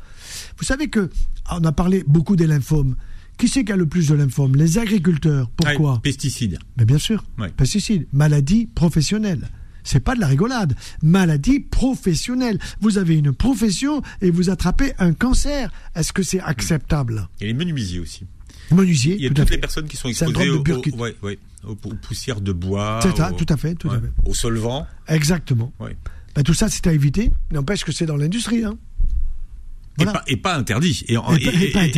Vous savez que on a parlé beaucoup des lymphomes. Qui c'est qui a le plus de lymphomes? Les agriculteurs. Pourquoi? Pesticides. Mais bien sûr. Pesticides. Maladie professionnelle. C'est pas de la rigolade. Maladie professionnelle. Vous avez une profession et vous attrapez un cancer. Est-ce que c'est acceptable? Et les menuisiers aussi. Menuisiers. Il y a toutes les personnes qui sont exposées aux, poussières de bois. C'est ça, tout à fait, tout à fait. Au solvant. Exactement. Ben, tout ça, c'est à éviter. N'empêche que c'est dans l'industrie. Hein. Et, pas, interdit. Et,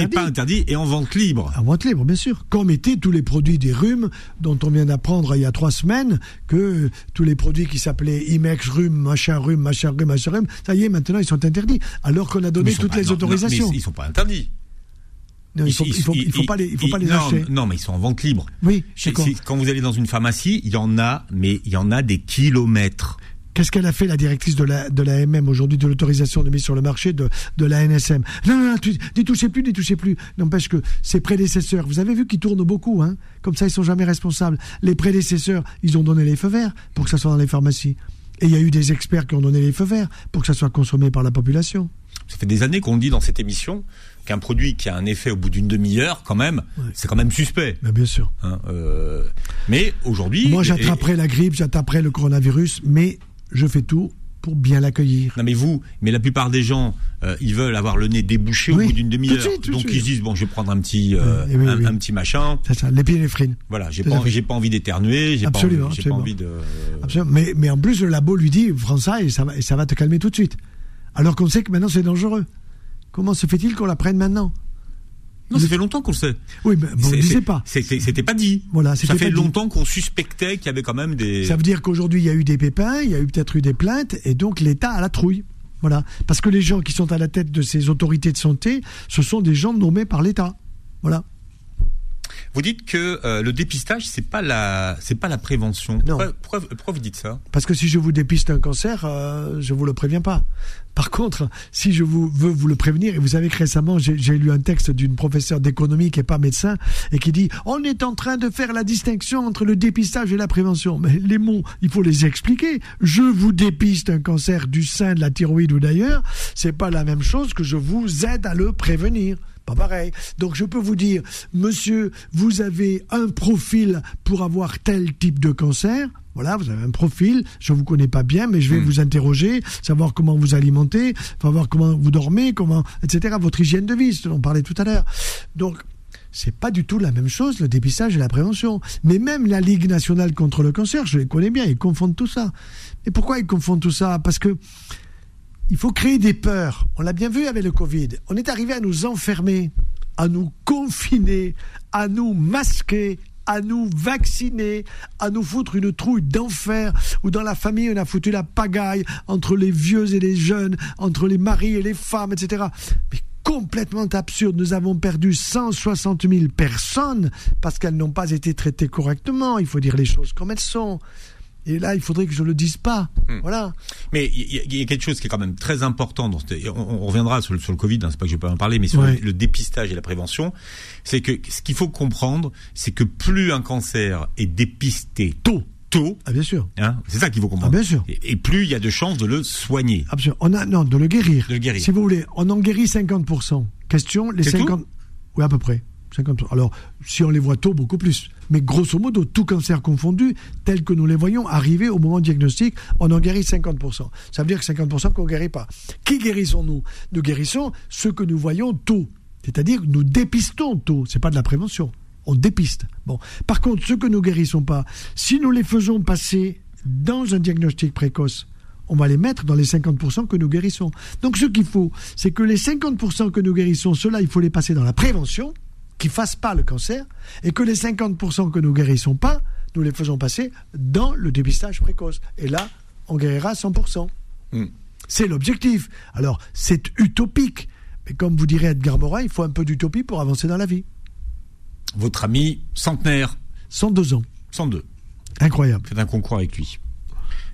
pas, interdit. et en vente libre. En vente libre, bien sûr. Comme étaient tous les produits des rhumes dont on vient d'apprendre il y a trois semaines que tous les produits qui s'appelaient Imex rhume, machin rhume, machin rhume, machin rhume, ça y est, maintenant ils sont interdits. Alors qu'on a donné toutes les autorisations. Non, mais ils sont pas interdits. Non, il faut, faut, pas les, il faut pas les non, acheter. Non, mais ils sont en vente libre. Oui, Quand vous allez dans une pharmacie, il y en a, mais il y en a des kilomètres. Qu'est-ce qu'elle a fait, la directrice de la, de la MM aujourd'hui, de l'autorisation de mise sur le marché de, de la NSM Non, non, non, n'y touchez plus, n'y touchez plus. N'empêche que ses prédécesseurs, vous avez vu qu'ils tournent beaucoup, hein Comme ça, ils sont jamais responsables. Les prédécesseurs, ils ont donné les feux verts pour que ça soit dans les pharmacies. Et il y a eu des experts qui ont donné les feux verts pour que ça soit consommé par la population. Ça fait des années qu'on dit dans cette émission qu'un produit qui a un effet au bout d'une demi-heure, quand même, c'est quand même suspect. Mais bien sûr. Hein, euh, mais aujourd'hui. Moi, j'attraperai la grippe, j'attraperai le coronavirus, mais je fais tout pour bien l'accueillir. Non mais vous, mais la plupart des gens, euh, ils veulent avoir le nez débouché au bout d'une demi-heure. Donc ils disent bon, je vais prendre un petit, euh, un, petit machin. C'est ça, l'épinéphrine. Voilà, j'ai pas, j'ai pas envie d'éternuer, j'ai pas, envie, j'ai pas envie de. Absolument. Mais, mais en plus le labo lui dit, prends ça et ça va, et ça va te calmer tout de suite. Alors qu'on sait que maintenant c'est dangereux. Comment se fait-il qu'on la prenne maintenant? Non, ça fait longtemps qu'on le sait. Oui, mais bon, on ne disait pas. C'était pas dit. Voilà, ça fait longtemps qu'on suspectait qu'il y avait quand même des. Ça veut dire qu'aujourd'hui, il y a eu des pépins, il y a eu peut-être eu des plaintes, et donc l'État a la trouille. Voilà. Parce que les gens qui sont à la tête de ces autorités de santé, ce sont des gens nommés par l'État. Voilà. Vous dites que euh, le dépistage, c'est pas la, c'est pas la prévention. Non. Pourquoi, pourquoi, vous dites ça? Parce que si je vous dépiste un cancer, euh, je vous le préviens pas. Par contre, si je vous veux vous le prévenir, et vous savez que récemment j'ai lu un texte d'une professeure d'économie qui est pas médecin et qui dit on est en train de faire la distinction entre le dépistage et la prévention. Mais les mots, il faut les expliquer. Je vous dépiste un cancer du sein, de la thyroïde ou d'ailleurs, c'est pas la même chose que je vous aide à le prévenir pareil. Donc je peux vous dire, monsieur, vous avez un profil pour avoir tel type de cancer. Voilà, vous avez un profil, je vous connais pas bien, mais je vais Mm. vous interroger, savoir comment vous alimentez, savoir comment vous dormez, comment, etc. Votre hygiène de vie, ce dont on parlait tout à l'heure. Donc, c'est pas du tout la même chose, le dépistage et la prévention. Mais même la Ligue nationale contre le cancer, je les connais bien, ils confondent tout ça. Et pourquoi ils confondent tout ça? Parce que il faut créer des peurs. On l'a bien vu avec le Covid. On est arrivé à nous enfermer, à nous confiner, à nous masquer, à nous vacciner, à nous foutre une trouille d'enfer, où dans la famille on a foutu la pagaille entre les vieux et les jeunes, entre les maris et les femmes, etc. Mais complètement absurde. Nous avons perdu 160 000 personnes parce qu'elles n'ont pas été traitées correctement. Il faut dire les choses comme elles sont. Et là, il faudrait que je le dise pas. Hmm. Voilà. Mais il y, a- il y a quelque chose qui est quand même très important. Dans cette- et on, on reviendra sur le, sur le Covid, hein, c'est pas que je vais pas en parler, mais sur Ouais. le, le dépistage et la prévention, c'est que ce qu'il faut comprendre, c'est que plus un cancer est dépisté tôt, tôt, Ah, bien sûr. hein, c'est ça qu'il faut comprendre. Ah, bien sûr. Et, et plus il y a de chances de le soigner. Absolument. On a, non, de le guérir. De le guérir. Si vous voulez, on en guérit 50%. Question, les C'est 50. Oui, à peu près. 50%. Alors, si on les voit tôt, beaucoup plus. Mais grosso modo, tout cancer confondu, tel que nous les voyons arriver au moment diagnostic, on en guérit 50%. Ça veut dire que 50% qu'on ne guérit pas. Qui guérissons-nous? Nous guérissons ceux que nous voyons tôt. C'est-à-dire que nous dépistons tôt. C'est pas de la prévention. On dépiste. Bon. Par contre, ceux que nous guérissons pas, si nous les faisons passer dans un diagnostic précoce, on va les mettre dans les 50% que nous guérissons. Donc ce qu'il faut, c'est que les 50% que nous guérissons, ceux-là, il faut les passer dans la prévention, qui ne fassent pas le cancer, et que les 50% que nous guérissons pas, nous les faisons passer dans le dépistage précoce. Et là, on guérira 100%. Hmm. C'est l'objectif. Alors, c'est utopique. Mais comme vous dirait Edgar Morin, il faut un peu d'utopie pour avancer dans la vie. Votre ami centenaire, 102 ans. 102, Incroyable. faites un concours avec lui.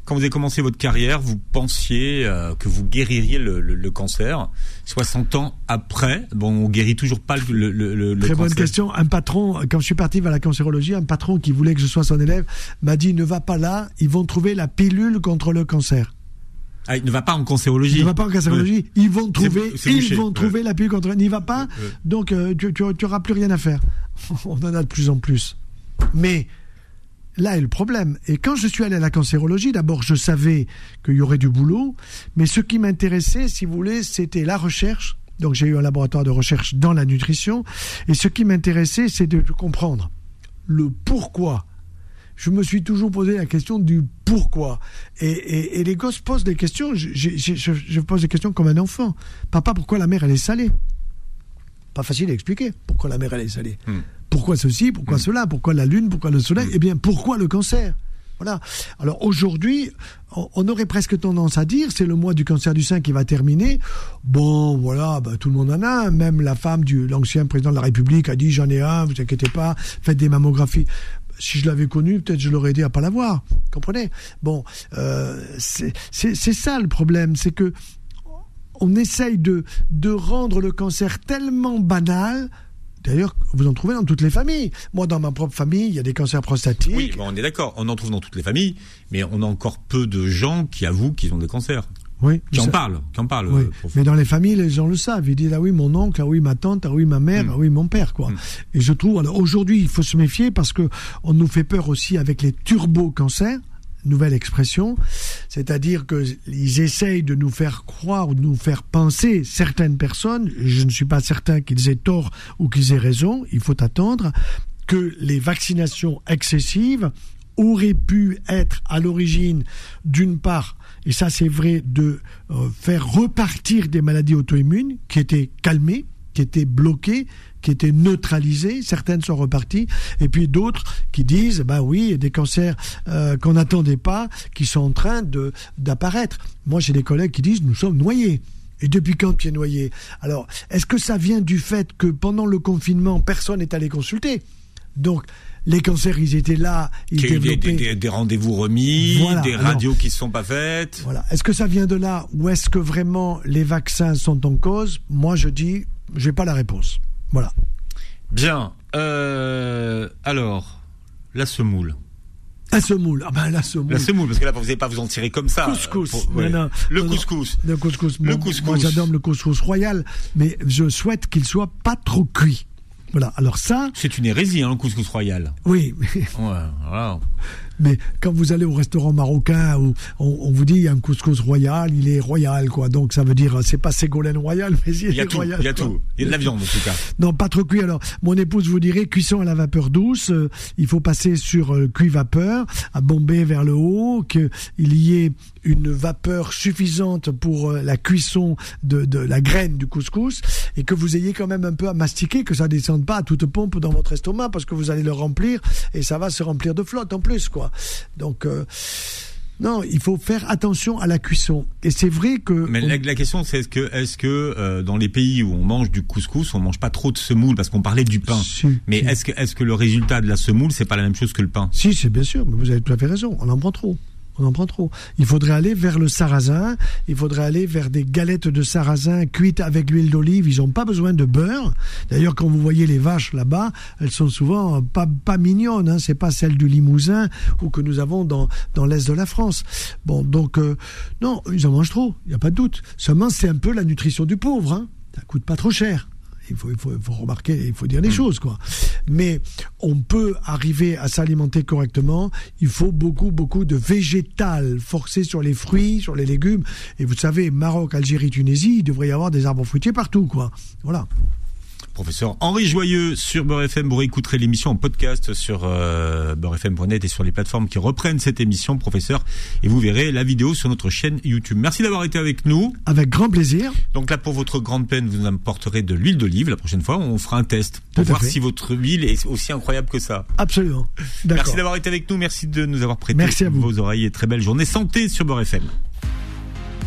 Quand vous avez commencé votre carrière, vous pensiez euh, que vous guéririez le, le- le cancer. 60 ans après, bon, on guérit toujours pas le, le, Très bonne question. Un patron, quand je suis parti vers la cancérologie, un patron qui voulait que je sois son élève m'a dit ne va pas là, ils vont trouver la pilule contre le cancer. Ah, il ne va pas en cancérologie. Ne va pas en cancérologie, ils vont trouver, c'est ils bouché, vont ouais. trouver la pilule contre. N'y va pas, Ouais. donc euh, tu n'auras plus rien à faire. On en a de plus en plus. Mais là est le problème. Et quand je suis allé à la cancérologie, d'abord je savais qu'il y aurait du boulot, mais ce qui m'intéressait, si vous voulez, c'était la recherche. Donc j'ai eu un laboratoire de recherche dans la nutrition, et ce qui m'intéressait, c'est de comprendre le pourquoi. Je me suis toujours posé la question du pourquoi. Et, les gosses posent des questions. Je pose des questions comme un enfant. Papa, pourquoi la mer elle est salée? Pas facile à expliquer. Pourquoi la mer elle est salée Hmm. Pourquoi ceci Pourquoi cela Pourquoi la lune Pourquoi le soleil Eh bien, pourquoi le cancer? Voilà. Alors aujourd'hui, on aurait presque tendance à dire, c'est le mois du cancer du sein qui va terminer. Bon, voilà, bah, tout le monde en a. un. Même la femme de l'ancien président de la République a dit, j'en ai un, vous inquiétez pas, faites des mammographies. Si je l'avais connu, peut-être je l'aurais aidé à pas l'avoir. Comprenez? Bon, euh, c'est ça le problème, c'est que on essaye de, de rendre le cancer tellement banal. D'ailleurs, vous en trouvez dans toutes les familles. Moi, dans ma propre famille, il y a des cancers prostatiques. Oui, bon, on est d'accord. On en trouve dans toutes les familles, mais on a encore peu de gens qui avouent qu'ils ont des cancers. Oui, Qui en parlent, qui en parlent. Oui, euh, mais dans les familles, les gens le savent. Ils disent ah oui mon oncle, ah oui ma tante, ah oui ma mère, Mm. ah oui mon père quoi. Mm. Et je trouve alors aujourd'hui il faut se méfier parce que on nous fait peur aussi avec les turbo-cancers. Nouvelle expression, c'est-à-dire que ils essayent de nous faire croire ou de nous faire penser certaines personnes. Je ne suis pas certain qu'ils aient tort ou qu'ils aient raison. Il faut attendre que les vaccinations excessives auraient pu être à l'origine d'une part, et ça c'est vrai, de euh, faire repartir des maladies auto-immunes qui étaient calmées, qui étaient bloquées, qui étaient neutralisées, certaines sont reparties, et puis d'autres qui disent, bah oui, il y a des cancers euh, qu'on n'attendait pas, qui sont en train de d'apparaître. Moi j'ai des collègues qui disent, nous sommes noyés. Et depuis quand tu es noyé Alors, est-ce que ça vient du fait que pendant le confinement, personne n'est allé consulter? Donc, les cancers, ils étaient là, ils Qu'il y a eu des, développaient... des- des- des rendez-vous remis, Voilà, des alors- radios qui ne se sont pas faites. Voilà. Est-ce que ça vient de là ou est-ce que vraiment les vaccins sont en cause? Moi, je dis, j'ai pas la réponse. Voilà. Bien. Euh, alors, la semoule. La semoule. Ah ben la semoule. La semoule, parce que là, vous n'allez pas vous en tirer comme ça. Couscous. pour- ouais. Non, non, le non, couscous. Le couscous. Le couscous. Moi, j'adore le couscous royal, mais je souhaite qu'il soit pas trop cuit. Voilà. Alors ça, C'est une hérésie, hein, le couscous royal. oui. Ouais, voilà. Mais quand vous allez au restaurant marocain où on, vous dit il y a un couscous royal, il est royal quoi. Donc ça veut dire c'est pas Ségolène royal, mais il, y a tout, royal. Il y a tout. Il y a de la viande en tout cas. Non, pas trop cuit. Alors mon épouse vous dirait cuisson à la vapeur douce. Euh, il faut passer sur euh, cuit vapeur, à bomber vers le haut, qu'il y ait une vapeur suffisante pour euh, la cuisson de, de, la graine du couscous et que vous ayez quand même un peu à mastiquer, que ça descende pas à toute pompe dans votre estomac parce que vous allez le remplir et ça va se remplir de flotte en plus quoi. Donc euh, non, il faut faire attention à la cuisson. Et c'est vrai que. Mais la, question, c'est est-ce que, est-ce que euh, dans les pays où on mange du couscous, on mange pas trop de semoule parce qu'on parlait du pain. mais est-ce que, est-ce que le résultat de la semoule, c'est pas la même chose que le pain? Si, c'est bien sûr. Mais vous avez tout à fait raison. On en prend trop. On en prend trop. Il faudrait aller vers le sarrasin. Il faudrait aller vers des galettes de sarrasin cuites avec l'huile d'olive. Ils n'ont pas besoin de beurre. D'ailleurs, quand vous voyez les vaches là-bas, elles sont souvent pas, pas mignonnes. Hein. C'est pas celles du Limousin ou que nous avons dans, dans l'est de la France. Bon, donc, euh, non, ils en mangent trop. Il n'y a pas de doute. Seulement, c'est un peu la nutrition du pauvre. Hein. Ça coûte pas trop cher. Il faut, il faut, remarquer, il faut dire les choses, quoi. Mais on peut arriver à s'alimenter correctement. Il faut beaucoup, beaucoup de végétal forcé sur les fruits, sur les légumes. Et vous savez, Maroc, Algérie, Tunisie, il devrait y avoir des arbres fruitiers partout, quoi. Voilà professeur Henri Joyeux sur Beurre FM. Vous réécouterez l'émission en podcast sur euh, beurrefm.net et sur les plateformes qui reprennent cette émission, professeur. Et vous verrez la vidéo sur notre chaîne YouTube. Merci d'avoir été avec nous. Avec grand plaisir. Donc là, pour votre grande peine, vous nous apporterez de l'huile d'olive. La prochaine fois, on fera un test pour voir si votre huile est aussi incroyable que ça. Absolument. Merci d'avoir été avec nous. Merci de nous avoir prêté Merci vos oreilles et très belle journée santé sur Beurre FM.